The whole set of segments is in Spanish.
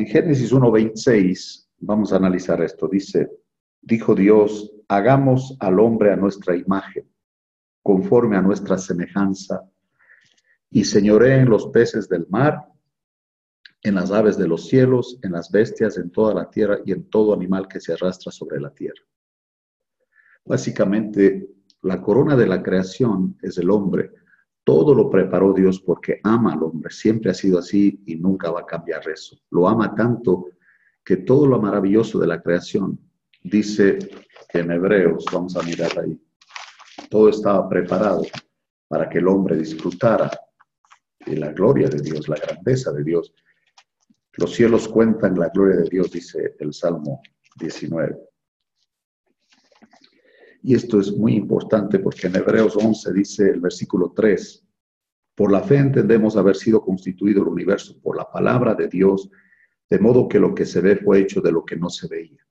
En Génesis 1.26 vamos a analizar esto. Dice, dijo Dios, hagamos al hombre a nuestra imagen, conforme a nuestra semejanza, y señoré en los peces del mar, en las aves de los cielos, en las bestias, en toda la tierra y en todo animal que se arrastra sobre la tierra. Básicamente, la corona de la creación es el hombre. Todo lo preparó Dios porque ama al hombre. Siempre ha sido así y nunca va a cambiar eso. Lo ama tanto que todo lo maravilloso de la creación, dice en Hebreos, vamos a mirar ahí, todo estaba preparado para que el hombre disfrutara de la gloria de Dios, la grandeza de Dios. Los cielos cuentan la gloria de Dios, dice el Salmo 19. Y esto es muy importante porque en Hebreos 11 dice el versículo 3, por la fe entendemos haber sido constituido el universo por la palabra de Dios, de modo que lo que se ve fue hecho de lo que no se veía.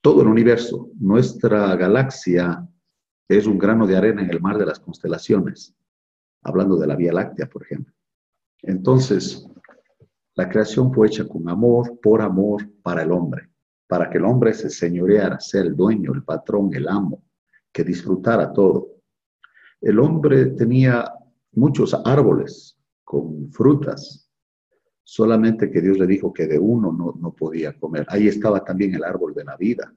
Todo el universo, nuestra galaxia, es un grano de arena en el mar de las constelaciones, hablando de la Vía Láctea, por ejemplo. Entonces, la creación fue hecha con amor, por amor, para el hombre, para que el hombre se señoreara, sea el dueño, el patrón, el amo, que disfrutara todo. El hombre tenía muchos árboles con frutas, solamente que Dios le dijo que de uno no, no podía comer. Ahí estaba también el árbol de la vida,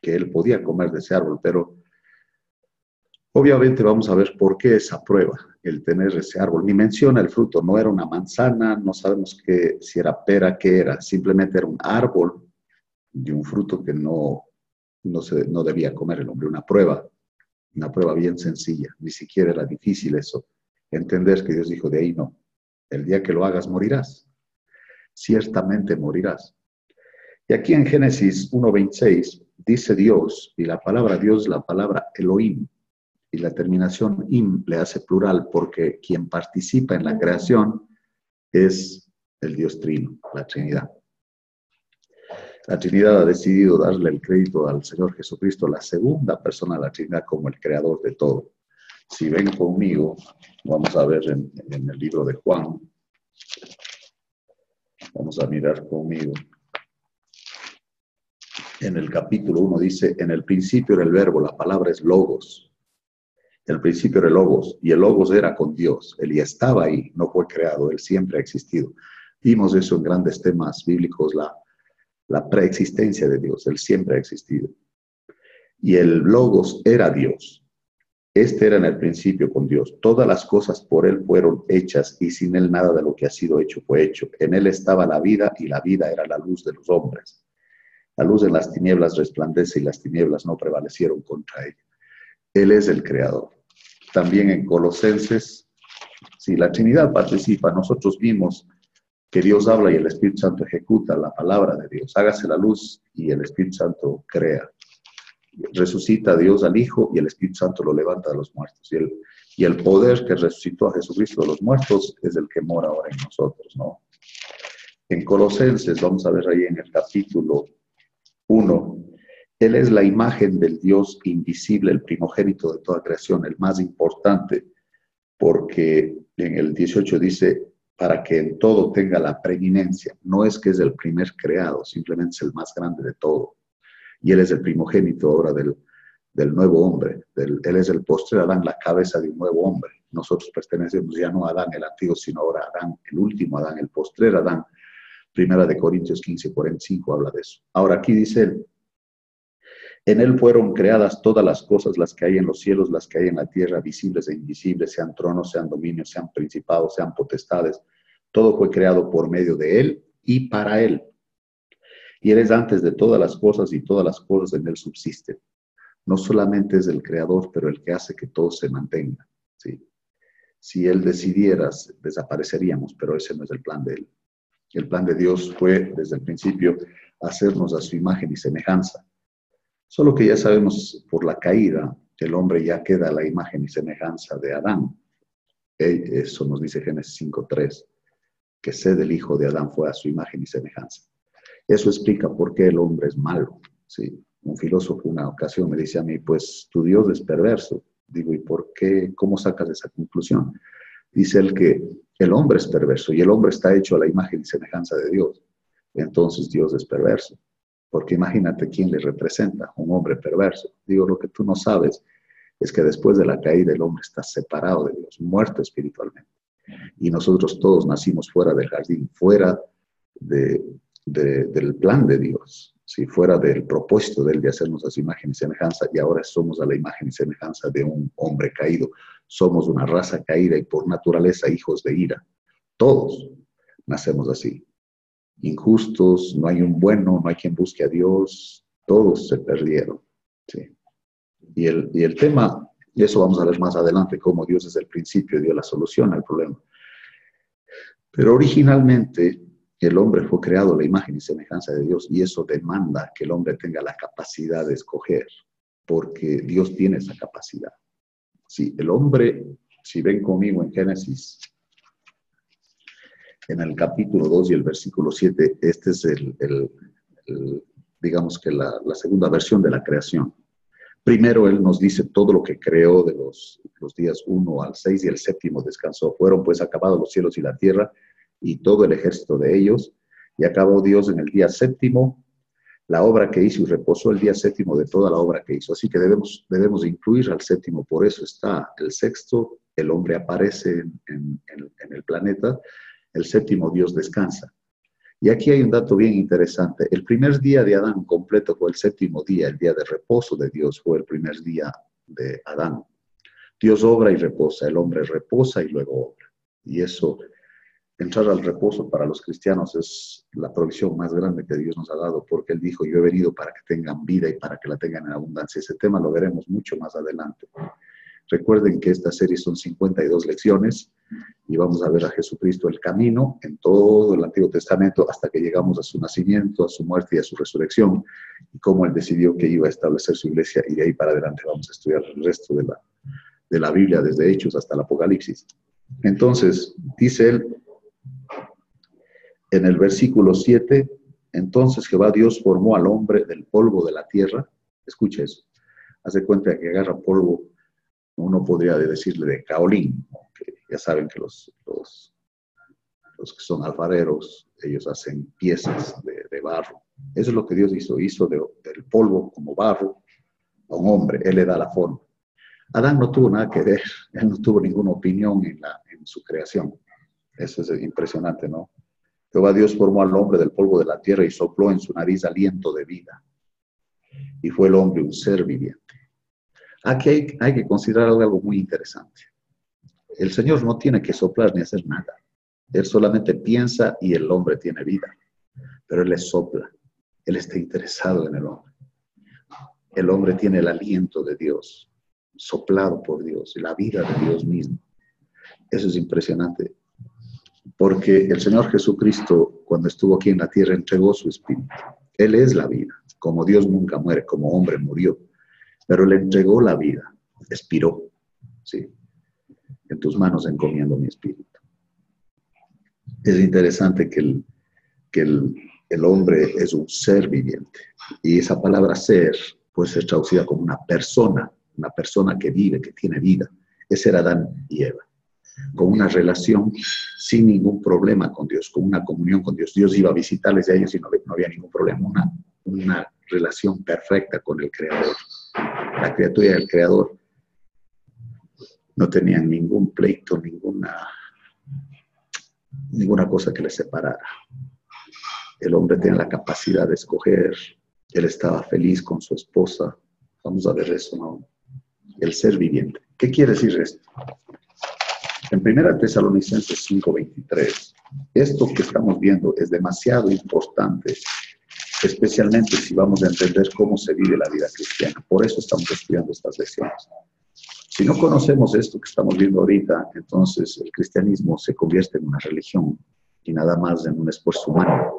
que él podía comer de ese árbol, pero Obviamente vamos a ver por qué esa prueba, el tener ese árbol. Ni menciona el fruto, no era una manzana, no sabemos qué, si era pera, qué era, simplemente era un árbol de un fruto que no, no, se, no debía comer el hombre, una prueba, una prueba bien sencilla, ni siquiera era difícil eso, entender que Dios dijo de ahí no, el día que lo hagas morirás, ciertamente morirás. Y aquí en Génesis 1.26 dice Dios, y la palabra Dios la palabra Elohim, y la terminación im le hace plural porque quien participa en la creación es el Dios Trino, la Trinidad. La Trinidad ha decidido darle el crédito al Señor Jesucristo, la segunda persona de la Trinidad, como el creador de todo. Si ven conmigo, vamos a ver en, el libro de Juan, vamos a mirar conmigo. En el capítulo 1 dice, en el principio era el verbo, la palabra es logos, el principio era Logos y el Logos era con Dios. Él ya estaba ahí, no fue creado, Él siempre ha existido. Vimos eso en grandes temas bíblicos, la, la preexistencia de Dios, Él siempre ha existido. Y el Logos era Dios. Este era en el principio con Dios. Todas las cosas por Él fueron hechas y sin Él nada de lo que ha sido hecho fue hecho. En Él estaba la vida y la vida era la luz de los hombres. La luz en las tinieblas resplandece y las tinieblas no prevalecieron contra ella. Él es el creador. También en Colosenses, si la Trinidad participa, nosotros vimos que Dios habla y el Espíritu Santo ejecuta la palabra de Dios. Hágase la luz y el Espíritu Santo crea. Resucita Dios al Hijo y el Espíritu Santo lo levanta de los muertos. Y el, y el poder que resucitó a Jesucristo de los muertos es el que mora ahora en nosotros, ¿no? En Colosenses, vamos a ver ahí en el capítulo 1, él es la imagen del Dios invisible, el primogénito de toda creación, el más importante, porque en el 18 dice, para que en todo tenga la preeminencia. No es que es el primer creado, simplemente es el más grande de todo. Y Él es el primogénito ahora del, nuevo hombre. él es el postre Adán, la cabeza de un nuevo hombre. Nosotros pertenecemos ya no a Adán el antiguo, sino ahora a Adán, el último Adán, el postrer Adán. Primera de Corintios 15, 45 habla de eso. Ahora aquí dice él, en Él fueron creadas todas las cosas, las que hay en los cielos, las que hay en la tierra, visibles e invisibles, sean tronos, sean dominios, sean principados, sean potestades. Todo fue creado por medio de Él y para Él. Y Él es antes de todas las cosas y todas las cosas en Él subsisten. No solamente es el creador, pero el que hace que todo se mantenga. ¿sí? Si Él decidiera, desapareceríamos, pero ese no es el plan de Él. El plan de Dios fue desde el principio hacernos a su imagen y semejanza Solo que ya sabemos por la caída el hombre ya queda a la imagen y semejanza de Adán. Eso nos dice Génesis 5.3, que sed el hijo de Adán fue a su imagen y semejanza. Eso explica por qué el hombre es malo. ¿sí? Un filósofo una ocasión me dice a mí, pues tu Dios es perverso. Digo, ¿y por qué? ¿Cómo sacas esa conclusión? Dice él que el hombre es perverso y el hombre está hecho a la imagen y semejanza de Dios. entonces Dios es perverso. Porque imagínate quién le representa, un hombre perverso. Digo, lo que tú no sabes es que después de la caída el hombre está separado de Dios, muerto espiritualmente. Y nosotros todos nacimos fuera del jardín, fuera del plan de Dios, si fuera del propósito de Él de hacernos a su imagen y semejanza, y ahora somos a la imagen y semejanza de un hombre caído. Somos una raza caída y por naturaleza hijos de ira. Todos nacemos así injustos, no hay un bueno, no hay quien busque a Dios, todos se perdieron. Y, el, y el tema, y eso vamos a ver más adelante, cómo Dios desde el principio dio la solución al problema. Pero originalmente el hombre fue creado a la imagen y semejanza de Dios y eso demanda que el hombre tenga la capacidad de escoger, porque Dios tiene esa capacidad. Si el hombre, si ven conmigo en Génesis en el capítulo 2 y el versículo 7, este es el, digamos que la, segunda versión de la creación. Primero Él nos dice todo lo que creó de los, días 1 al 6 y el séptimo descansó. Fueron pues acabados los cielos y la tierra y todo el ejército de ellos. Y acabó Dios en el día séptimo la obra que hizo y reposó el día séptimo de toda la obra que hizo. Así que debemos, debemos incluir al séptimo, por eso está el sexto, el hombre aparece en el planeta, el séptimo Dios descansa. Y aquí hay un dato bien interesante. El primer día de Adán completo fue el séptimo día, el día de reposo de Dios fue el primer día de Adán. Dios obra y reposa, el hombre reposa y luego obra. Y eso, entrar al reposo para los cristianos es la provisión más grande que Dios nos ha dado, porque Él dijo, yo he venido para que tengan vida y para que la tengan en abundancia. Ese tema lo veremos mucho más adelante. Recuerden que esta serie son 52 lecciones y vamos a ver a Jesucristo el camino en todo el Antiguo Testamento hasta que llegamos a su nacimiento, a su muerte y a su resurrección y cómo Él decidió que iba a establecer su iglesia y de ahí para adelante vamos a estudiar el resto de la, de la Biblia desde Hechos hasta el Apocalipsis. Entonces, dice Él en el versículo 7, entonces Jehová Dios formó al hombre del polvo de la tierra. Escucha eso. Hace cuenta que agarra polvo uno podría decirle de caolín, que ya saben que los, los, que son alfareros, ellos hacen piezas de, barro. Eso es lo que Dios hizo, hizo del polvo como barro a un hombre, Él le da la forma. Adán no tuvo nada que ver, él no tuvo ninguna opinión en, en su creación. Eso es impresionante, ¿no? Jehová Dios formó al hombre del polvo de la tierra y sopló en su nariz aliento de vida. Y fue el hombre un ser viviente. Aquí hay, que considerar algo muy interesante. El Señor no tiene que soplar ni hacer nada. Él solamente piensa y el hombre tiene vida. Pero Él le sopla. Él está interesado en el hombre. El hombre tiene el aliento de Dios, soplado por Dios, y la vida de Dios mismo. Eso es impresionante. Porque el Señor Jesucristo, cuando estuvo aquí en la tierra, entregó su espíritu. Él es la vida. Como Dios nunca muere, como hombre murió pero le entregó la vida, expiró, ¿sí? En tus manos encomiendo mi espíritu. Es interesante que el, que el, hombre es un ser viviente y esa palabra ser puede ser traducida como una persona, una persona que vive, que tiene vida. Ese era Adán y Eva con una relación sin ningún problema con Dios, con una comunión con Dios. Dios iba a visitarles a ellos y no, no había ningún problema, una, una relación perfecta con el Creador la criatura y el creador no tenían ningún pleito, ninguna, ninguna cosa que les separara. El hombre tenía la capacidad de escoger, él estaba feliz con su esposa. Vamos a ver eso, ¿no? El ser viviente. ¿Qué quiere decir esto? En 1 Tesalonicenses 5:23, esto que estamos viendo es demasiado importante especialmente si vamos a entender cómo se vive la vida cristiana. Por eso estamos estudiando estas lecciones. Si no conocemos esto que estamos viendo ahorita, entonces el cristianismo se convierte en una religión y nada más en un esfuerzo humano,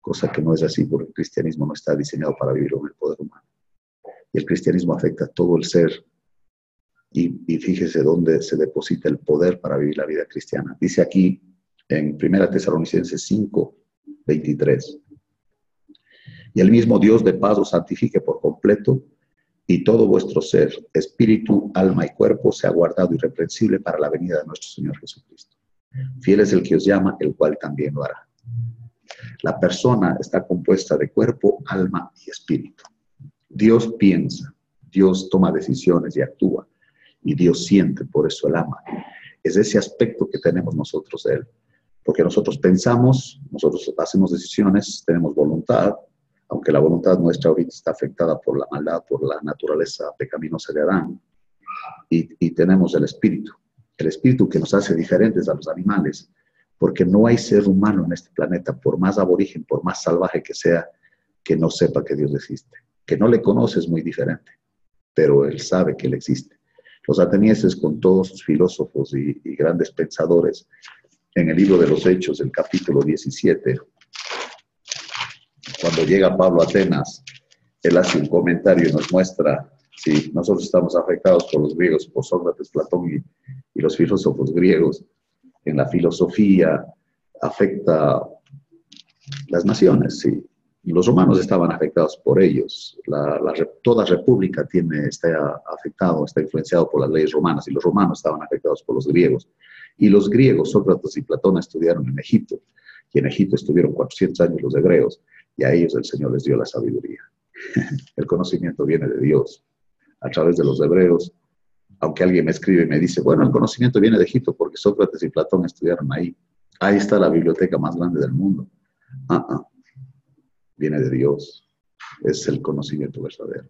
cosa que no es así porque el cristianismo no está diseñado para vivir con el poder humano. Y el cristianismo afecta a todo el ser y, fíjese dónde se deposita el poder para vivir la vida cristiana. Dice aquí en 1 Tesalonicenses 5, 23 y el mismo Dios de paz os santifique por completo y todo vuestro ser, espíritu, alma y cuerpo sea guardado irreprensible para la venida de nuestro Señor Jesucristo. Fiel es el que os llama, el cual también lo hará. La persona está compuesta de cuerpo, alma y espíritu. Dios piensa, Dios toma decisiones y actúa, y Dios siente, por eso Él ama. Es ese aspecto que tenemos nosotros de Él. Porque nosotros pensamos, nosotros hacemos decisiones, tenemos voluntad, aunque la voluntad nuestra ahorita está afectada por la maldad, por la naturaleza pecaminosa de Adán, y, tenemos el espíritu, el espíritu que nos hace diferentes a los animales, porque no hay ser humano en este planeta, por más aborigen, por más salvaje que sea, que no sepa que Dios existe. Que no le conoce es muy diferente, pero él sabe que él existe. Los atenienses, con todos sus filósofos y, y grandes pensadores, en el libro de los Hechos, el capítulo 17, cuando llega Pablo a Atenas, él hace un comentario y nos muestra si nosotros estamos afectados por los griegos, por Sócrates, Platón y, los filósofos griegos, en la filosofía afecta las naciones, sí. Los romanos estaban afectados por ellos. toda república tiene, está afectado, está influenciado por las leyes romanas y los romanos estaban afectados por los griegos. Y los griegos, Sócrates y Platón, estudiaron en Egipto. Y en Egipto estuvieron 400 años los hebreos y a ellos el Señor les dio la sabiduría. El conocimiento viene de Dios a través de los hebreos. Aunque alguien me escribe y me dice, bueno, el conocimiento viene de Egipto porque Sócrates y Platón estudiaron ahí. Ahí está la biblioteca más grande del mundo. Ah, ah. Viene de Dios. Es el conocimiento verdadero.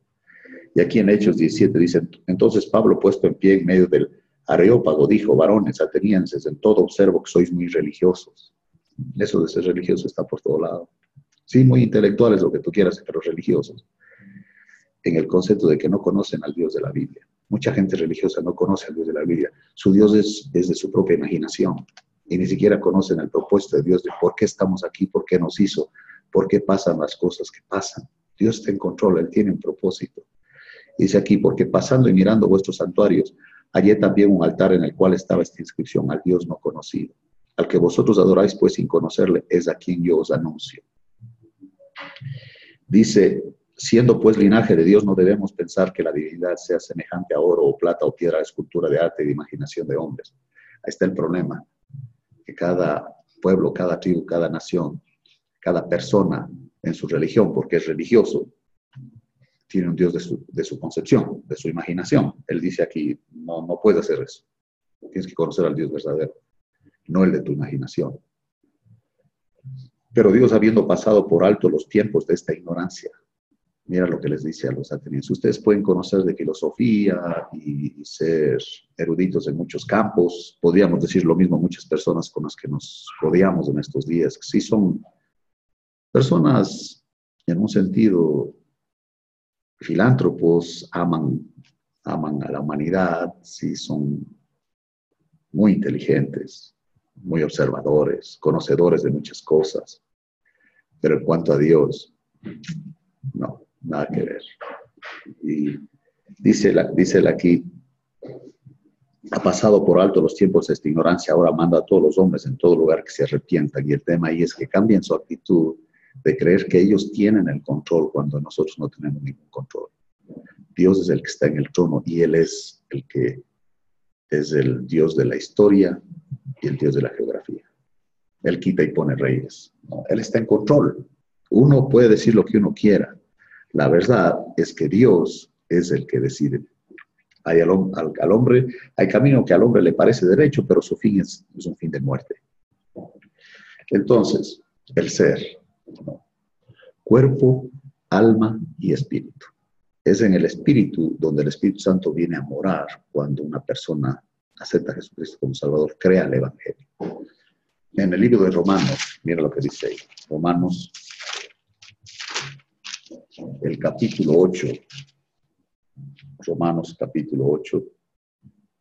Y aquí en Hechos 17 dice, entonces Pablo puesto en pie en medio del Areópago dijo, varones atenienses, en todo observo que sois muy religiosos. Eso de ser religioso está por todo lado. Sí, muy intelectuales, lo que tú quieras, pero religiosos en el concepto de que no conocen al Dios de la Biblia. Mucha gente religiosa no conoce al Dios de la Biblia. Su Dios es, de su propia imaginación y ni siquiera conocen el propósito de Dios de por qué estamos aquí, por qué nos hizo, por qué pasan las cosas que pasan. Dios está en control, Él tiene un propósito. Dice aquí, porque pasando y mirando vuestros santuarios, hallé también un altar en el cual estaba esta inscripción, al Dios no conocido. Al que vosotros adoráis, pues sin conocerle, es a quien yo os anuncio. Dice, Siendo pues linaje de Dios, no debemos pensar que la divinidad sea semejante a oro o plata o piedra escultura de arte y de imaginación de hombres. Ahí está el problema, que cada pueblo, cada tribu, cada nación, cada persona en su religión, porque es religioso, tiene un Dios de su, de su concepción, de su imaginación. Él dice aquí, no, no puedes hacer eso. Tienes que conocer al Dios verdadero, no el de tu imaginación. Pero Dios, habiendo pasado por alto los tiempos de esta ignorancia, Mira lo que les dice a los atenienses. Ustedes pueden conocer de filosofía y, ser eruditos en muchos campos. Podríamos decir lo mismo muchas personas con las que nos rodeamos en estos días. Sí son personas en un sentido filántropos, aman, aman a la humanidad, sí son muy inteligentes, muy observadores, conocedores de muchas cosas. Pero en cuanto a Dios, no nada que ver. Y dice, dice aquí, ha pasado por alto los tiempos de esta ignorancia, ahora manda a todos los hombres en todo lugar que se arrepientan. Y el tema ahí es que cambien su actitud de creer que ellos tienen el control cuando nosotros no tenemos ningún control. Dios es el que está en el trono y Él es el que es el Dios de la historia y el Dios de la geografía. Él quita y pone reyes. Él está en control. Uno puede decir lo que uno quiera, la verdad es que Dios es el que decide. Hay al, hombre, hay camino que al hombre le parece derecho, pero su fin es, un fin de muerte. Entonces, el ser, cuerpo, alma y espíritu. Es en el espíritu donde el Espíritu Santo viene a morar cuando una persona acepta a Jesucristo como Salvador, crea el Evangelio. En el libro de Romanos, mira lo que dice ahí. Romanos el capítulo 8, Romanos capítulo 8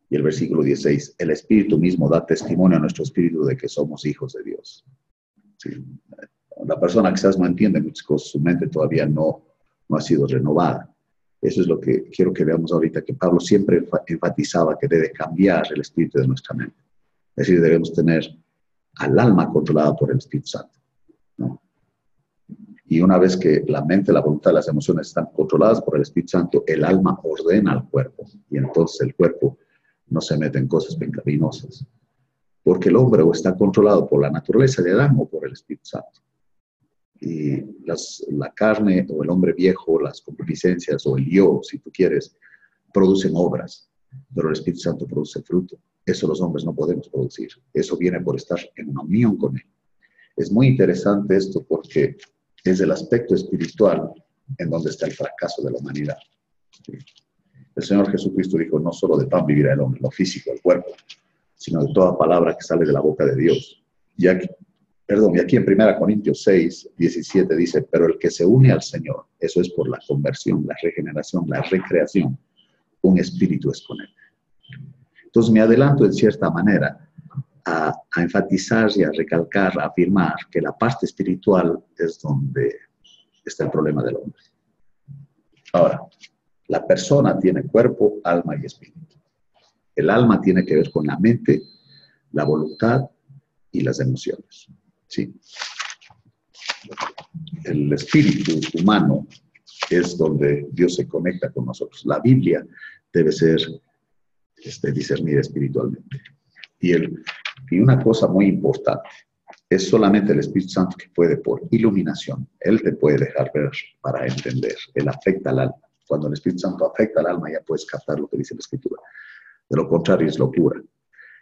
y el versículo 16, el Espíritu mismo da testimonio a nuestro espíritu de que somos hijos de Dios. La persona quizás no entiende muchas cosas, su mente todavía no, no ha sido renovada. Eso es lo que quiero que veamos ahorita, que Pablo siempre enfatizaba que debe cambiar el espíritu de nuestra mente. Es decir, debemos tener al alma controlada por el Espíritu Santo. Y una vez que la mente, la voluntad, las emociones están controladas por el Espíritu Santo, el alma ordena al cuerpo. Y entonces el cuerpo no se mete en cosas pecaminosas. Porque el hombre o está controlado por la naturaleza de Adán o por el Espíritu Santo. Y la carne o el hombre viejo, las concupiscencias o el yo, si tú quieres, producen obras, pero el Espíritu Santo produce fruto. Eso los hombres no podemos producir. Eso viene por estar en una unión con Él. Es muy interesante esto porque es el aspecto espiritual en donde está el fracaso de la humanidad. El Señor Jesucristo dijo, no solo de pan vivirá el hombre, lo físico, el cuerpo, sino de toda palabra que sale de la boca de Dios. Y aquí, perdón, y aquí en 1 Corintios 6, 17 dice, pero el que se une al Señor, eso es por la conversión, la regeneración, la recreación, un espíritu es con él. Entonces me adelanto en cierta manera a, a, enfatizar y a recalcar, a afirmar que la parte espiritual es donde está el problema del hombre. Ahora, la persona tiene cuerpo, alma y espíritu. El alma tiene que ver con la mente, la voluntad y las emociones. ¿Sí? El espíritu humano es donde Dios se conecta con nosotros. La Biblia debe ser este, discernida espiritualmente. Y, el, y una cosa muy importante, es solamente el Espíritu Santo que puede por iluminación, Él te puede dejar ver para entender, Él afecta al alma. Cuando el Espíritu Santo afecta al alma ya puedes captar lo que dice la Escritura. De lo contrario es locura.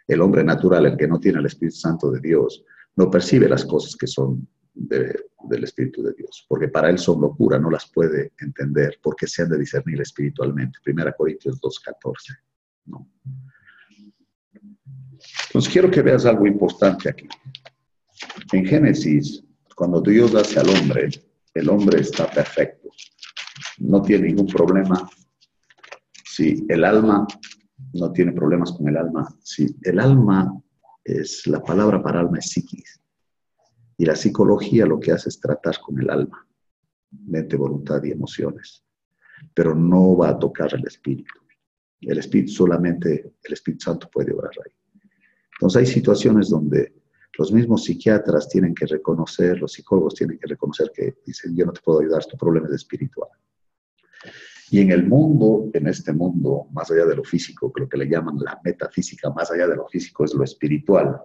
El hombre natural, el que no tiene el Espíritu Santo de Dios, no percibe las cosas que son del Espíritu de Dios, porque para él son locura, no las puede entender, porque se han de discernir espiritualmente. Primera Corintios 2.14. ¿no? Entonces quiero que veas algo importante aquí. En Génesis, cuando Dios hace al hombre, el hombre está perfecto, no tiene ningún problema. Si el alma no tiene problemas con el alma, si el alma es, la palabra para alma es psiquis, y la psicología lo que hace es tratar con el alma, mente, voluntad y emociones, pero no va a tocar el espíritu. El espíritu solamente, el Espíritu Santo puede obrar ahí. Entonces hay situaciones donde los mismos psiquiatras tienen que reconocer, los psicólogos tienen que reconocer que dicen, yo no te puedo ayudar, tu problema es espiritual. Y en el mundo, en este mundo, más allá de lo físico, lo que le llaman la metafísica, más allá de lo físico es lo espiritual.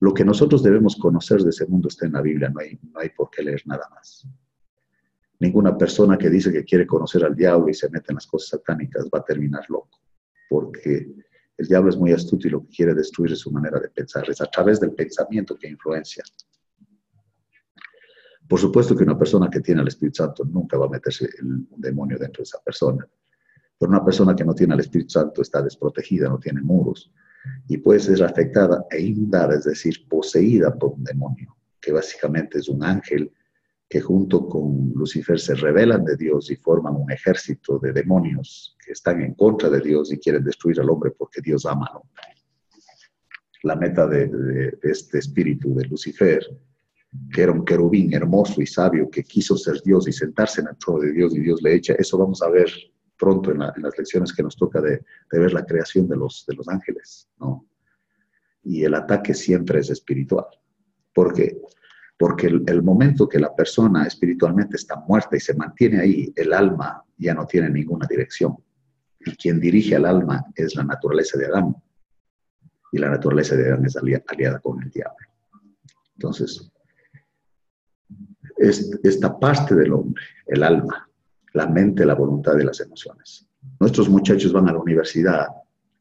Lo que nosotros debemos conocer de ese mundo está en la Biblia, no hay, no hay por qué leer nada más. Ninguna persona que dice que quiere conocer al diablo y se mete en las cosas satánicas va a terminar loco, porque el diablo es muy astuto y lo que quiere destruir es su manera de pensar, es a través del pensamiento que influencia. Por supuesto que una persona que tiene el Espíritu Santo nunca va a meterse el demonio dentro de esa persona. Pero una persona que no tiene el Espíritu Santo está desprotegida, no tiene muros y puede ser afectada e inundada, es decir, poseída por un demonio, que básicamente es un ángel que junto con Lucifer se rebelan de Dios y forman un ejército de demonios que están en contra de Dios y quieren destruir al hombre porque Dios ama al hombre. La meta de, este espíritu de Lucifer, que era un querubín hermoso y sabio que quiso ser Dios y sentarse en el trono de Dios y Dios le echa, eso vamos a ver pronto en, las lecciones que nos toca de, ver la creación de los, de los ángeles, ¿no? Y el ataque siempre es espiritual. ¿Por qué? porque el, momento que la persona espiritualmente está muerta y se mantiene ahí, el alma ya no tiene ninguna dirección. Y quien dirige al alma es la naturaleza de Adán. Y la naturaleza de Adán es aliada con el diablo. Entonces, esta parte del hombre, el alma, la mente, la voluntad y las emociones. Nuestros muchachos van a la universidad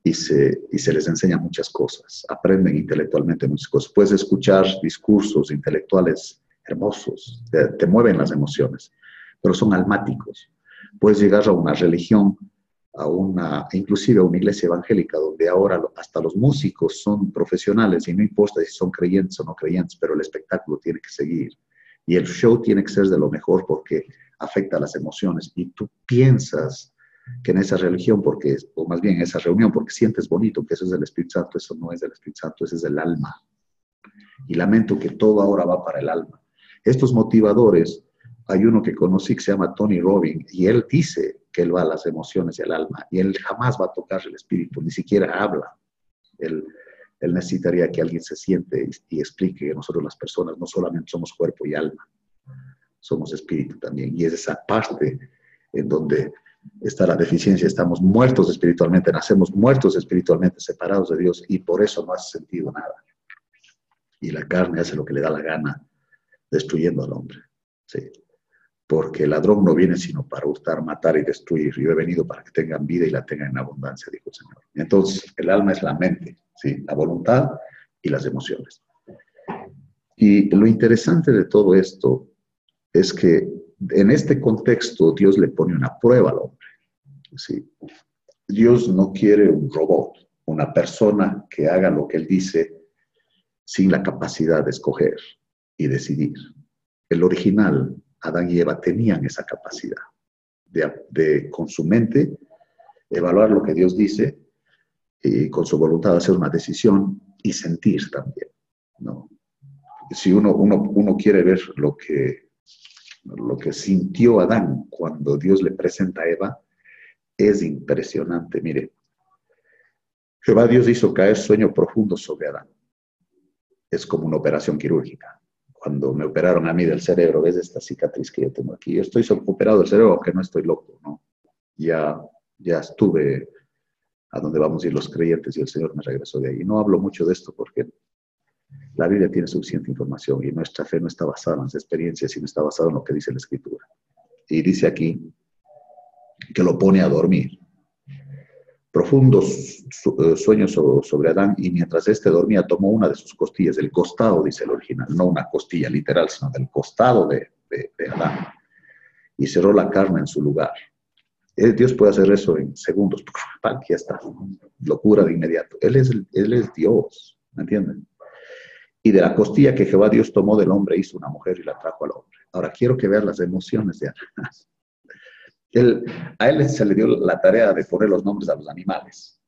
y se, y se les enseña muchas cosas, aprenden intelectualmente muchas cosas. Puedes escuchar discursos intelectuales hermosos, te, mueven las emociones, pero son almáticos. Puedes llegar a una religión, a una, inclusive a una iglesia evangélica, donde ahora hasta los músicos son profesionales y no importa si son creyentes o no creyentes, pero el espectáculo tiene que seguir. Y el show tiene que ser de lo mejor porque afecta las emociones. Y tú piensas que en esa religión, porque, o más bien en esa reunión, porque sientes bonito que eso es del Espíritu Santo, eso no es del Espíritu Santo, ese es del alma. Y lamento que todo ahora va para el alma. Estos motivadores, hay uno que conocí que se llama Tony Robbins, y él dice que él va a las emociones al alma, y él jamás va a tocar el espíritu, ni siquiera habla. Él, él necesitaría que alguien se siente y, explique que nosotros las personas no solamente somos cuerpo y alma, somos espíritu también. Y es esa parte en donde está la deficiencia, estamos muertos espiritualmente, nacemos muertos espiritualmente, separados de Dios y por eso no hace sentido nada. Y la carne hace lo que le da la gana destruyendo al hombre. Sí. Porque el ladrón no viene sino para hurtar, matar y destruir. Yo he venido para que tengan vida y la tengan en abundancia, dijo el Señor. Entonces, el alma es la mente, ¿sí? la voluntad y las emociones. Y lo interesante de todo esto es que en este contexto Dios le pone una prueba al hombre. ¿sí? Dios no quiere un robot, una persona que haga lo que Él dice sin la capacidad de escoger y decidir. El original, Adán y Eva tenían esa capacidad de, con su mente evaluar lo que Dios dice y con su voluntad hacer una decisión y sentir también. ¿no? Si uno, uno, uno quiere ver lo que, lo que sintió Adán cuando Dios le presenta a Eva, es impresionante. Mire, Jehová Dios hizo caer sueño profundo sobre Adán. Es como una operación quirúrgica. Cuando me operaron a mí del cerebro, ves esta cicatriz que yo tengo aquí. Yo estoy operado del cerebro, aunque no estoy loco, ¿no? Ya, ya estuve a donde vamos a ir los creyentes y el Señor me regresó de ahí. No hablo mucho de esto porque la Biblia tiene suficiente información y nuestra fe no está basada en las experiencias, sino está basada en lo que dice la Escritura. Y dice aquí que lo pone a dormir profundos eh, sueños sobre Adán y mientras éste dormía tomó una de sus costillas, del costado, dice el original, no una costilla literal, sino del costado de, Adán, y cerró la carne en su lugar. Eh, Dios puede hacer eso en segundos, aquí está, locura de inmediato. Él es, él es Dios, ¿me entienden? Y de la costilla que Jehová Dios tomó del hombre hizo una mujer y la trajo al hombre. Ahora quiero que vean las emociones de Adán a él se le dio la tarea de poner los nombres a los animales.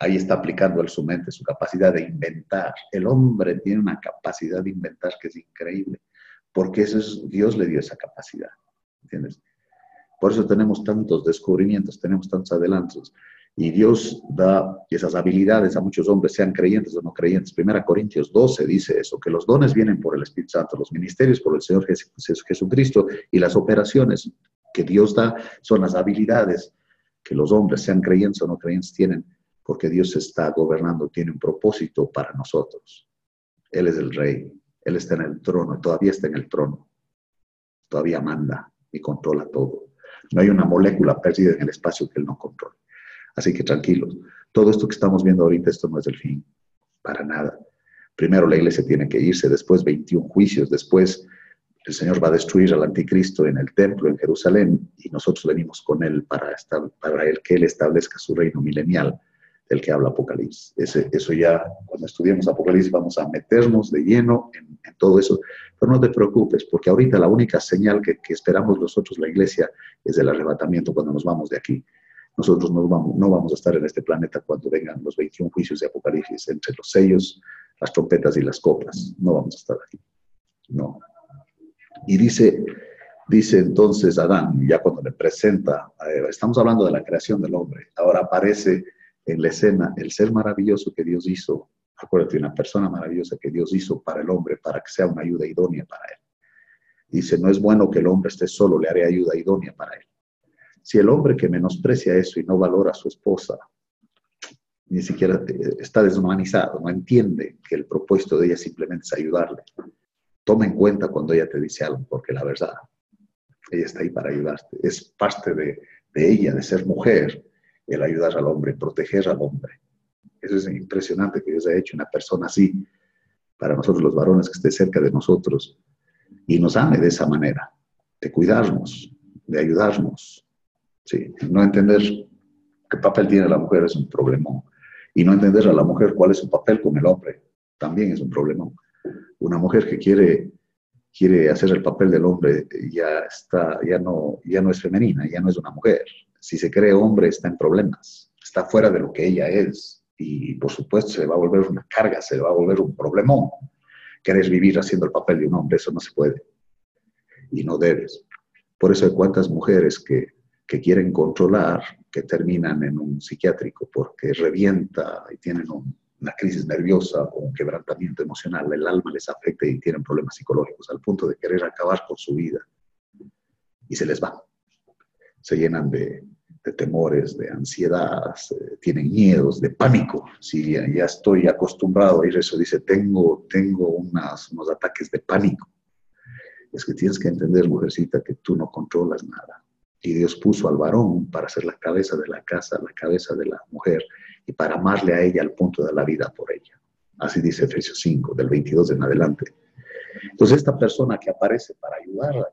Ahí está aplicando él su mente, su capacidad de inventar. El hombre tiene una capacidad de inventar que es increíble, porque eso es, Dios le dio esa capacidad. ¿Entiendes? Por eso tenemos tantos descubrimientos, tenemos tantos adelantos. Y Dios da esas habilidades a muchos hombres, sean creyentes o no creyentes. Primera Corintios 12 dice eso, que los dones vienen por el Espíritu Santo, los ministerios por el Señor Jesucristo y las operaciones que Dios da son las habilidades que los hombres, sean creyentes o no creyentes, tienen, porque Dios está gobernando, tiene un propósito para nosotros. Él es el rey, Él está en el trono, todavía está en el trono, todavía manda y controla todo. No hay una molécula perdida en el espacio que Él no controla. Así que tranquilos, todo esto que estamos viendo ahorita, esto no es el fin, para nada. Primero la iglesia tiene que irse, después 21 juicios, después el Señor va a destruir al anticristo en el templo en Jerusalén y nosotros venimos con él para, para él, que él establezca su reino milenial del que habla Apocalipsis. eso ya, cuando estudiemos Apocalipsis, vamos a meternos de lleno en, todo eso. Pero no te preocupes, porque ahorita la única señal que, esperamos nosotros, la iglesia, es el arrebatamiento cuando nos vamos de aquí. Nosotros no vamos, no vamos a estar en este planeta cuando vengan los 21 juicios de Apocalipsis, entre los sellos, las trompetas y las copas. No vamos a estar aquí. No, y dice, dice entonces Adán, ya cuando le presenta a Eva, estamos hablando de la creación del hombre, ahora aparece en la escena el ser maravilloso que Dios hizo, acuérdate, una persona maravillosa que Dios hizo para el hombre, para que sea una ayuda idónea para él. Dice, no es bueno que el hombre esté solo, le haré ayuda idónea para él. Si el hombre que menosprecia eso y no valora a su esposa, ni siquiera está deshumanizado, no entiende que el propósito de ella simplemente es ayudarle, toma en cuenta cuando ella te dice algo, porque la verdad, ella está ahí para ayudarte. Es parte de, ella, de ser mujer, el ayudar al hombre, proteger al hombre. Eso es impresionante que Dios haya hecho una persona así para nosotros los varones que esté cerca de nosotros y nos ame de esa manera, de cuidarnos, de ayudarnos. Sí, no entender qué papel tiene la mujer es un problemón. Y no entender a la mujer cuál es su papel con el hombre también es un problemón una mujer que quiere, quiere hacer el papel del hombre ya, está, ya, no, ya no es femenina, ya no es una mujer. Si se cree hombre está en problemas, está fuera de lo que ella es y por supuesto se le va a volver una carga, se le va a volver un problemón. Querés vivir haciendo el papel de un hombre, eso no se puede y no debes. Por eso hay cuantas mujeres que, que quieren controlar, que terminan en un psiquiátrico porque revienta y tienen un, una crisis nerviosa o un quebrantamiento emocional, el alma les afecta y tienen problemas psicológicos al punto de querer acabar con su vida. Y se les va. Se llenan de, temores, de ansiedad, tienen miedos, de pánico. Si ya, estoy acostumbrado a ir eso, dice, tengo, tengo unos ataques de pánico. Es que tienes que entender, mujercita, que tú no controlas nada. Y Dios puso al varón para ser la cabeza de la casa, la cabeza de la mujer, y para amarle a ella al punto de la vida por ella. Así dice Efesios 5, del 22 en adelante. Entonces, esta persona que aparece para ayudarla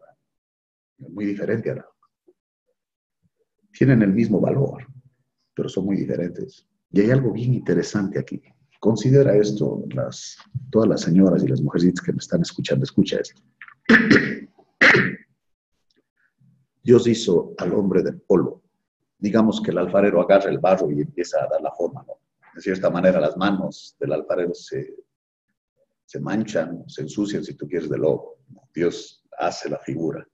es muy diferente a la. Tienen el mismo valor, pero son muy diferentes. Y hay algo bien interesante aquí. Considera esto, las, todas las señoras y las mujercitas que me están escuchando, escucha esto. Dios hizo al hombre del polvo. Digamos que el alfarero agarra el barro y empieza a dar la forma, ¿no? De cierta manera, las manos del alfarero se, se manchan, se ensucian, si tú quieres, de lobo. Dios hace la figura.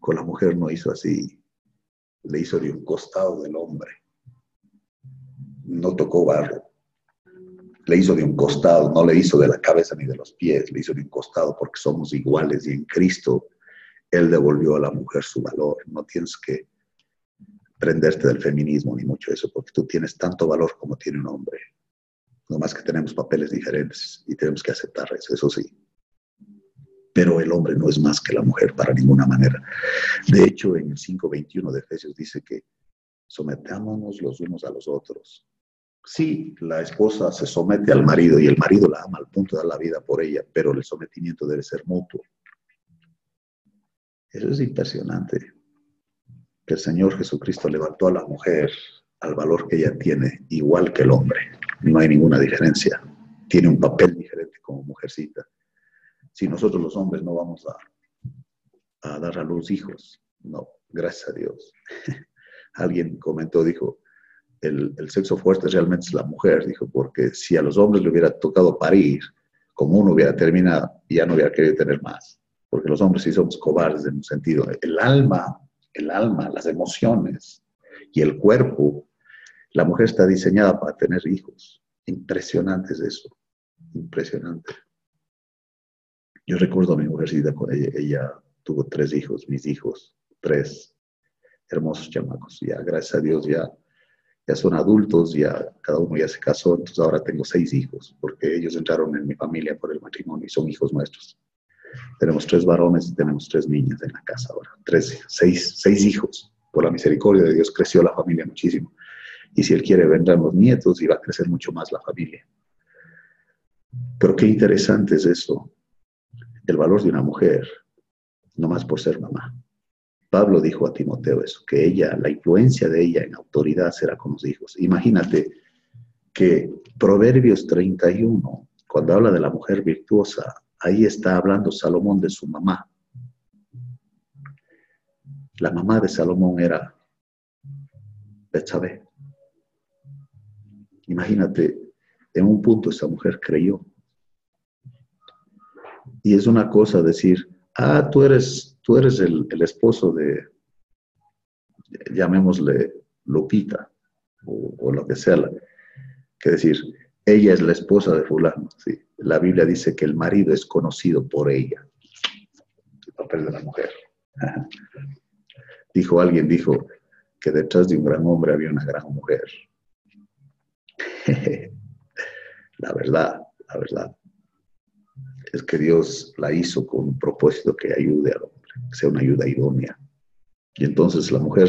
Con la mujer no hizo así. Le hizo de un costado del hombre. No tocó barro le hizo de un costado, no le hizo de la cabeza ni de los pies, le hizo de un costado porque somos iguales y en Cristo Él devolvió a la mujer su valor. No tienes que prenderte del feminismo ni mucho eso, porque tú tienes tanto valor como tiene un hombre. No más que tenemos papeles diferentes y tenemos que aceptar eso, eso sí. Pero el hombre no es más que la mujer para ninguna manera. De hecho, en el 5.21 de Efesios dice que sometámonos los unos a los otros Sí, la esposa se somete al marido y el marido la ama al punto de dar la vida por ella, pero el sometimiento debe ser mutuo. Eso es impresionante. Que el Señor Jesucristo levantó a la mujer al valor que ella tiene, igual que el hombre. No hay ninguna diferencia. Tiene un papel diferente como mujercita. Si nosotros los hombres no vamos a, dar a luz hijos, no, gracias a Dios. Alguien comentó, dijo, el, sexo fuerte realmente es la mujer, dijo, porque si a los hombres le hubiera tocado parir, como uno hubiera terminado, ya no hubiera querido tener más, porque los hombres sí somos cobardes en un sentido. El alma, el alma, las emociones y el cuerpo, la mujer está diseñada para tener hijos. Impresionante es eso, impresionante. Yo recuerdo a mi mujercita, ella, ella tuvo tres hijos, mis hijos, tres hermosos chamacos. Ya, gracias a Dios, ya ya son adultos, ya cada uno ya se casó, entonces ahora tengo seis hijos, porque ellos entraron en mi familia por el matrimonio y son hijos nuestros. Tenemos tres varones y tenemos tres niñas en la casa ahora, tres, seis, seis hijos. Por la misericordia de Dios creció la familia muchísimo. Y si Él quiere, vendrán los nietos y va a crecer mucho más la familia. Pero qué interesante es eso, el valor de una mujer, no más por ser mamá. Pablo dijo a Timoteo eso, que ella, la influencia de ella en autoridad será con los hijos. Imagínate que Proverbios 31, cuando habla de la mujer virtuosa, ahí está hablando Salomón de su mamá. La mamá de Salomón era Betsabé. Imagínate, en un punto esa mujer creyó. Y es una cosa decir, ah, tú eres tú eres el, esposo de, llamémosle Lupita, o, lo que sea, que decir, ella es la esposa de fulano. La Biblia dice que el marido es conocido por ella, el papel de la mujer. Dijo alguien, dijo que detrás de un gran hombre había una gran mujer. la verdad, la verdad, es que Dios la hizo con un propósito que ayude a hombre sea una ayuda idónea. Y entonces la mujer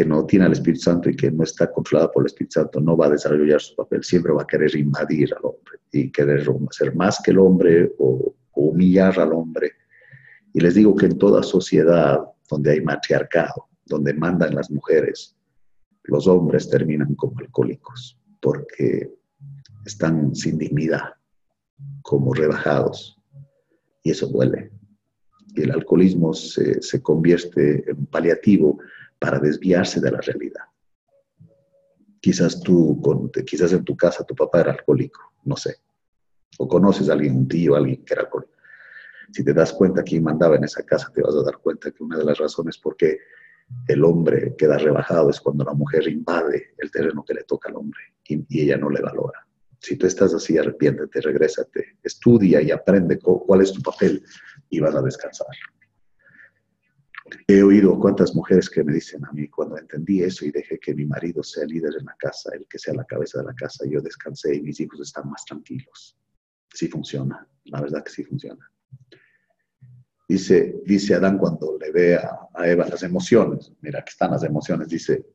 que no tiene al Espíritu Santo y que no está controlada por el Espíritu Santo no va a desarrollar su papel, siempre va a querer invadir al hombre y querer ser más que el hombre o, humillar al hombre. Y les digo que en toda sociedad donde hay matriarcado, donde mandan las mujeres, los hombres terminan como alcohólicos porque están sin dignidad, como rebajados. Y eso duele y el alcoholismo se, se convierte en paliativo para desviarse de la realidad. Quizás tú, quizás en tu casa tu papá era alcohólico, no sé. O conoces a alguien, un tío, alguien que era alcohólico. Si te das cuenta quién mandaba en esa casa, te vas a dar cuenta que una de las razones por qué el hombre queda rebajado es cuando la mujer invade el terreno que le toca al hombre y, y ella no le valora. Si tú estás así, arrepiéntete, regrésate, estudia y aprende cuál es tu papel y vas a descansar. He oído cuántas mujeres que me dicen a mí, cuando entendí eso y dejé que mi marido sea líder en la casa, el que sea la cabeza de la casa, yo descansé y mis hijos están más tranquilos. Sí funciona, la verdad que sí funciona. Dice, dice Adán cuando le ve a, Eva las emociones, mira, aquí están las emociones, dice,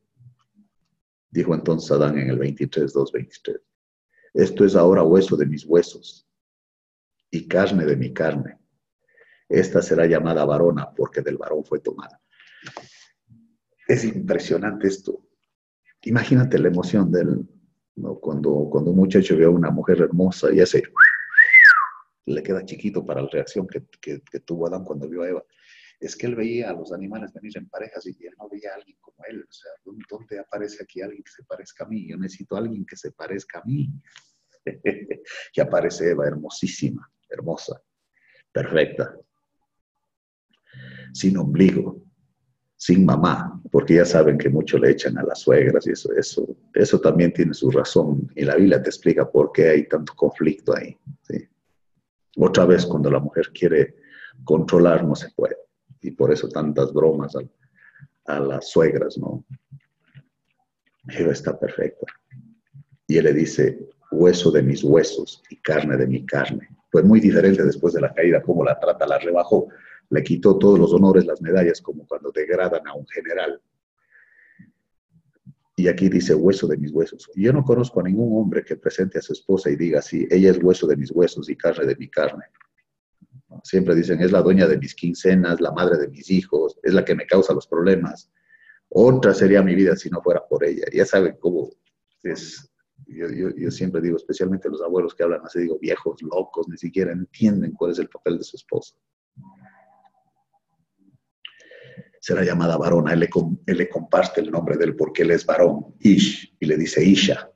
dijo entonces Adán en el 23, 2, 23, esto es ahora hueso de mis huesos y carne de mi carne. Esta será llamada varona porque del varón fue tomada. Es impresionante esto. Imagínate la emoción del, cuando, cuando un muchacho ve a una mujer hermosa y hace le queda chiquito para la reacción que, tuvo Adán cuando vio a Eva, es que él veía a los animales venir en parejas y él no veía a alguien como él. O sea, ¿dónde aparece aquí alguien que se parezca a mí? Yo necesito a alguien que se parezca a mí. y aparece Eva, hermosísima, hermosa, perfecta, sin ombligo, sin mamá, porque ya saben que mucho le echan a las suegras y eso, eso, eso también tiene su razón. Y la Biblia te explica por qué hay tanto conflicto ahí. Otra vez, cuando la mujer quiere controlar, no se puede. Y por eso tantas bromas a, las suegras, ¿no? Eva está perfecta. Y él le dice, hueso de mis huesos y carne de mi carne. Fue muy diferente después de la caída, cómo la trata, la rebajó, le quitó todos los honores, las medallas, como cuando degradan a un general. Y aquí dice hueso de mis huesos. yo no conozco a ningún hombre que presente a su esposa y diga así, ella es hueso de mis huesos y carne de mi carne. Siempre dicen, es la dueña de mis quincenas, la madre de mis hijos, es la que me causa los problemas. Otra sería mi vida si no fuera por ella. Ya saben cómo es. Yo, yo siempre digo, especialmente los abuelos que hablan así, digo, viejos, locos, ni siquiera entienden cuál es el papel de su esposa será llamada varona. Él le, comparte el nombre de él porque él es varón, Ish, y le dice Isha.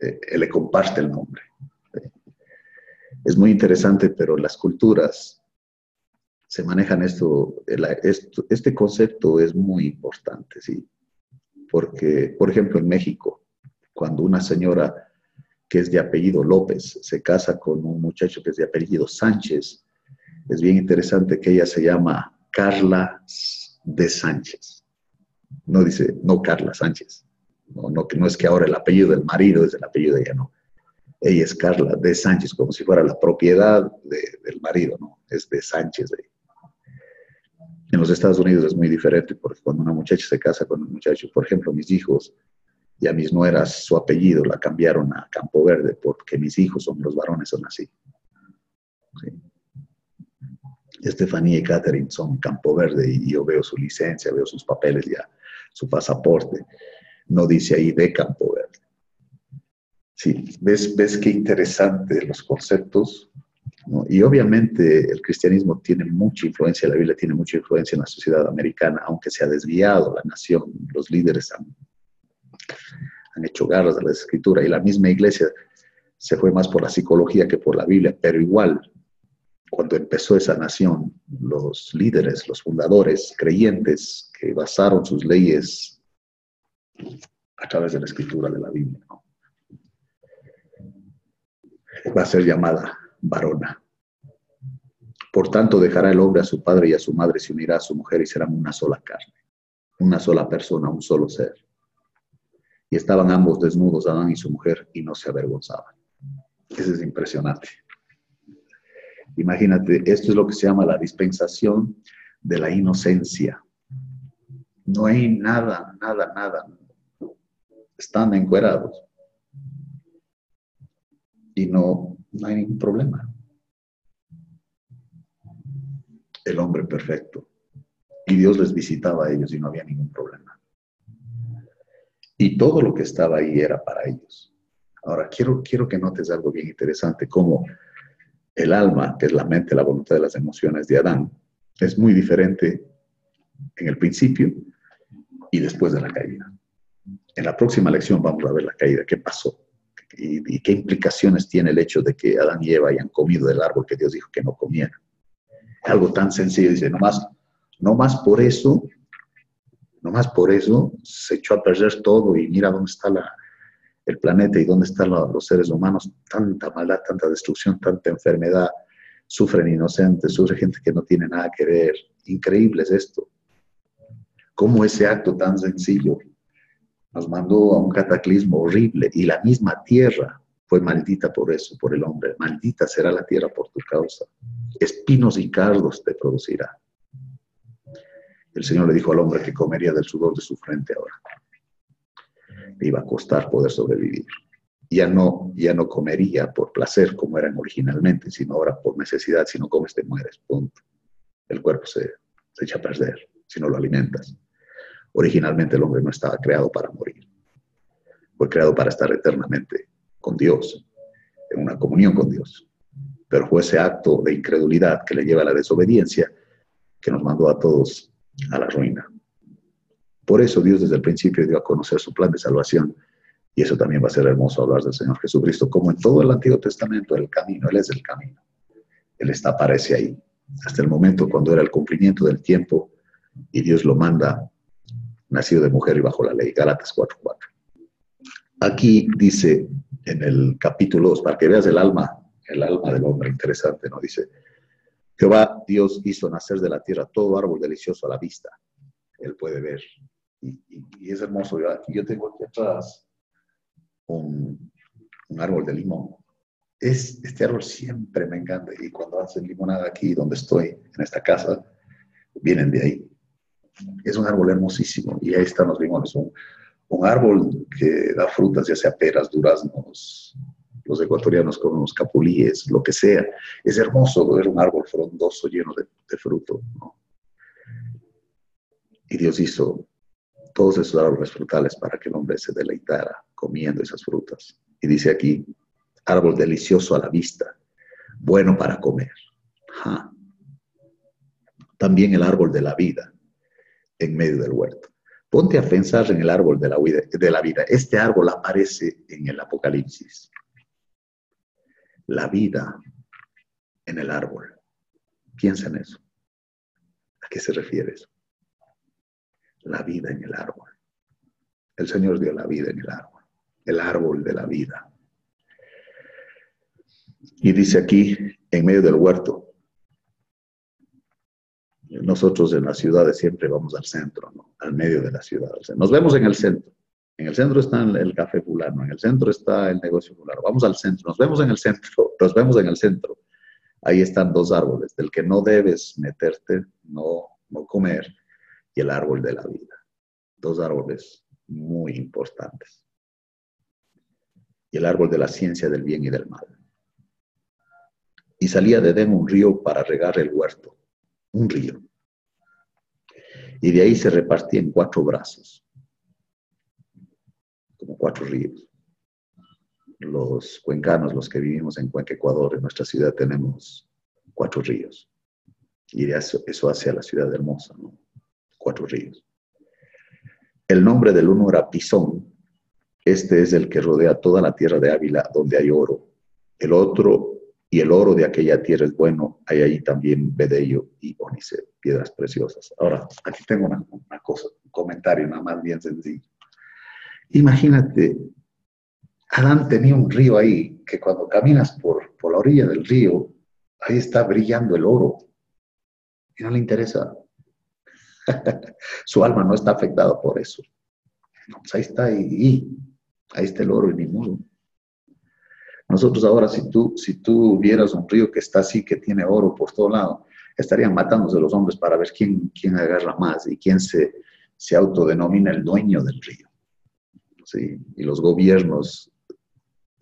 Eh, él le comparte el nombre. Es muy interesante, pero las culturas se manejan esto, este concepto es muy importante, ¿sí? Porque, por ejemplo, en México, cuando una señora que es de apellido López se casa con un muchacho que es de apellido Sánchez, es bien interesante que ella se llama Carla de Sánchez. No dice, no Carla Sánchez. No, no, no es que ahora el apellido del marido es el apellido de ella, no. Ella es Carla de Sánchez, como si fuera la propiedad del marido, ¿no? Es de Sánchez. En los Estados Unidos es muy diferente, porque cuando una muchacha se casa con un muchacho, por ejemplo, mis hijos, ya mis nueras, su apellido la cambiaron a Campo Verde, porque mis hijos son los varones, son así. ¿Sí? Estefanía y Catherine son Campo Verde y yo veo su licencia, veo sus papeles ya, su pasaporte. No dice ahí de Campo Verde. Sí, ves, ves qué interesante los conceptos. Y obviamente el cristianismo tiene mucha influencia, la Biblia tiene mucha influencia en la sociedad americana, aunque se ha desviado la nación, los líderes han, han hecho garras a la escritura y la misma iglesia se fue más por la psicología que por la Biblia, pero igual cuando empezó esa nación, los líderes, los fundadores, creyentes que basaron sus leyes a través de la escritura de la Biblia. Va a ser llamada varona. Por tanto, dejará el hombre a su padre y a su madre, se unirá a su mujer y serán una sola carne, una sola persona, un solo ser. Y estaban ambos desnudos, Adán y su mujer, y no se avergonzaban. Eso es impresionante. Imagínate, esto es lo que se llama la dispensación de la inocencia. No hay nada, nada, nada. Están encuerados. Y no, hay ningún problema. El hombre perfecto. Y Dios les visitaba a ellos y no había ningún problema. Y todo lo que estaba ahí era para ellos. Ahora, quiero, quiero que notes algo bien interesante, como el alma, que es la mente, la voluntad de las emociones de Adán, es muy diferente en el principio y después de la caída. En la próxima lección vamos a ver la caída, qué pasó y, qué implicaciones tiene el hecho de que Adán y Eva hayan comido del árbol que Dios dijo que no comieran. Algo tan sencillo, dice, no más, no más por eso, no más por eso se echó a perder todo y mira dónde está la, el planeta y dónde están los seres humanos, tanta maldad, tanta destrucción, tanta enfermedad, sufren inocentes, sufre gente que no tiene nada que ver. Increíble es esto. ¿Cómo ese acto tan sencillo nos mandó a un cataclismo horrible y la misma tierra fue maldita por eso, por el hombre. Maldita será la tierra por tu causa. Espinos y cardos te producirá. El Señor le dijo al hombre que comería del sudor de su frente ahora. Iba a costar poder sobrevivir. Ya no, ya no comería por placer como eran originalmente, sino ahora por necesidad. Si no comes, te mueres. Punto. El cuerpo se, se echa a perder si no lo alimentas. Originalmente el hombre no estaba creado para morir. Fue creado para estar eternamente con Dios, en una comunión con Dios. Pero fue ese acto de incredulidad que le lleva a la desobediencia que nos mandó a todos a la ruina. Por eso Dios desde el principio dio a conocer su plan de salvación. Y eso también va a ser hermoso hablar del Señor Jesucristo, como en todo el Antiguo Testamento, el camino, Él es el camino. Él está, aparece ahí. Hasta el momento cuando era el cumplimiento del tiempo y Dios lo manda, nacido de mujer y bajo la ley. Gálatas 4.4. Aquí dice en el capítulo 2, para que veas el alma, el alma del hombre, interesante, ¿no? Dice, Jehová Dios hizo nacer de la tierra todo árbol delicioso a la vista. Él puede ver. Y, es hermoso. Yo, yo tengo aquí atrás un, un, árbol de limón. Es, este árbol siempre me encanta. Y cuando hacen limonada aquí, donde estoy, en esta casa, vienen de ahí. Es un árbol hermosísimo. Y ahí están los limones. Un, un árbol que da frutas, ya sea peras, duraznos, los ecuatorianos con los capulíes, lo que sea. Es hermoso ver un árbol frondoso lleno de, fruto. Y Dios hizo todos esos árboles frutales para que el hombre se deleitara comiendo esas frutas. Y dice aquí, árbol delicioso a la vista, bueno para comer. También el árbol de la vida en medio del huerto. Ponte a pensar en el árbol de la, vida, de la vida. Este árbol aparece en el Apocalipsis. La vida en el árbol. Piensa en eso. ¿A qué se refiere eso? La vida en el árbol. El Señor dio la vida en el árbol. El árbol de la vida. Y dice aquí, en medio del huerto, nosotros en las ciudades siempre vamos al centro, al medio de la ciudad. Nos vemos en el centro. En el centro está el café fulano, en el centro está el negocio fulano. Vamos al centro, nos vemos en el centro, nos vemos en el centro. Ahí están dos árboles, del que no debes meterte, no, no comer, el árbol de la vida. Dos árboles muy importantes. Y el árbol de la ciencia del bien y del mal. Y salía de Edén un río para regar el huerto un río. Y de ahí se repartía en cuatro brazos, como cuatro ríos. Los cuencanos, los que vivimos en Cuenca, Ecuador, en nuestra ciudad tenemos cuatro ríos. Y eso, eso hacia la ciudad hermosa, ¿no? Cuatro ríos. El nombre del uno era Pisón. Este es el que rodea toda la tierra de Ávila, donde hay oro. El otro y el oro de aquella tierra es bueno, hay ahí también bedello y ónice, piedras preciosas. Ahora, aquí tengo una, cosa, un comentario nada más bien sencillo. Imagínate, Adán tenía un río ahí, que cuando caminas por, por la orilla del río, ahí está brillando el oro. Y no le interesa. Su alma no está afectada por eso. Pues ahí está, y, ahí está el oro y ni modo. Nosotros ahora, si tú, si tú vieras un río que está así, que tiene oro por todo lado, estarían matándose los hombres para ver quién, quién agarra más y quién se, se autodenomina el dueño del río. ¿Sí? Y los gobiernos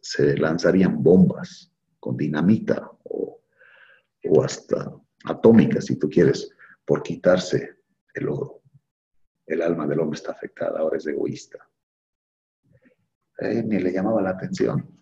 se lanzarían bombas con dinamita o, o hasta atómicas, si tú quieres, por quitarse el oro. El alma del hombre está afectada, ahora es egoísta. Eh, ni le llamaba la atención.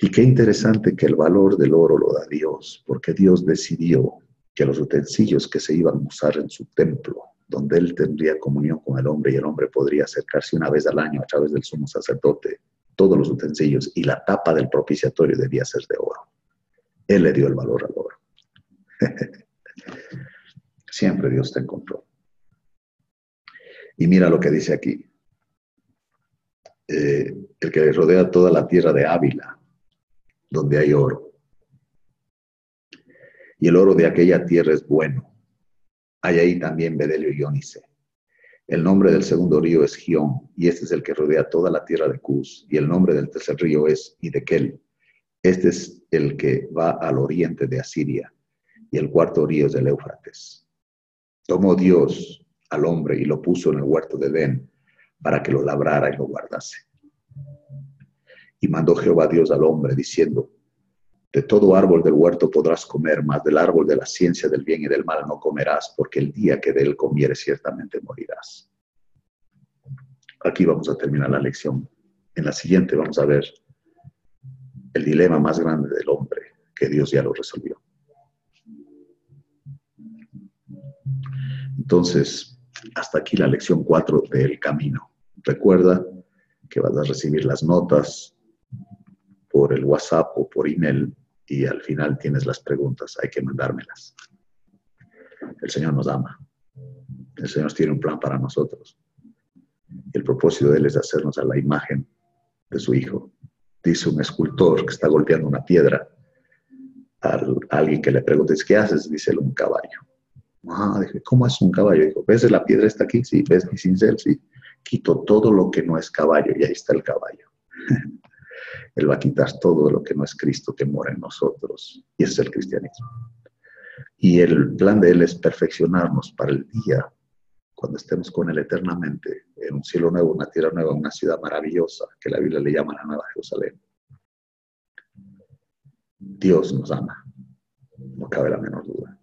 Y qué interesante que el valor del oro lo da Dios, porque Dios decidió que los utensilios que se iban a usar en su templo, donde Él tendría comunión con el hombre y el hombre podría acercarse una vez al año a través del sumo sacerdote, todos los utensilios y la tapa del propiciatorio debía ser de oro. Él le dio el valor al oro. Siempre Dios te encontró. Y mira lo que dice aquí. Eh, el que rodea toda la tierra de Ávila, donde hay oro. Y el oro de aquella tierra es bueno. Hay ahí también bedelio y ónice. El nombre del segundo río es Gion, y este es el que rodea toda la tierra de Cus, y el nombre del tercer río es Idekel. Este es el que va al oriente de Asiria, y el cuarto río es el Éufrates. Tomó Dios al hombre y lo puso en el huerto de Edén para que lo labrara y lo guardase. Y mandó Jehová Dios al hombre diciendo, de todo árbol del huerto podrás comer, mas del árbol de la ciencia del bien y del mal no comerás, porque el día que de él comieres ciertamente morirás. Aquí vamos a terminar la lección. En la siguiente vamos a ver el dilema más grande del hombre, que Dios ya lo resolvió. Entonces, hasta aquí la lección 4 del camino. Recuerda que vas a recibir las notas por el WhatsApp o por email y al final tienes las preguntas, hay que mandármelas. El Señor nos ama. El Señor tiene un plan para nosotros. El propósito de Él es hacernos a la imagen de su Hijo. Dice un escultor que está golpeando una piedra alguien que le pregunta, ¿qué haces? Dice un caballo. Ah, dije, ¿cómo es un caballo? Dijo, ¿ves la piedra está aquí? Sí, ¿ves mi cincel? Sí. Quito todo lo que no es caballo y ahí está el caballo. Él va a quitar todo lo que no es Cristo que mora en nosotros. Y ese es el cristianismo. Y el plan de Él es perfeccionarnos para el día cuando estemos con Él eternamente, en un cielo nuevo, una tierra nueva, una ciudad maravillosa, que la Biblia le llama la Nueva Jerusalén. Dios nos ama, no cabe la menor duda.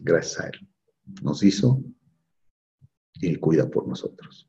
Gracias a Él. Nos hizo y Él cuida por nosotros.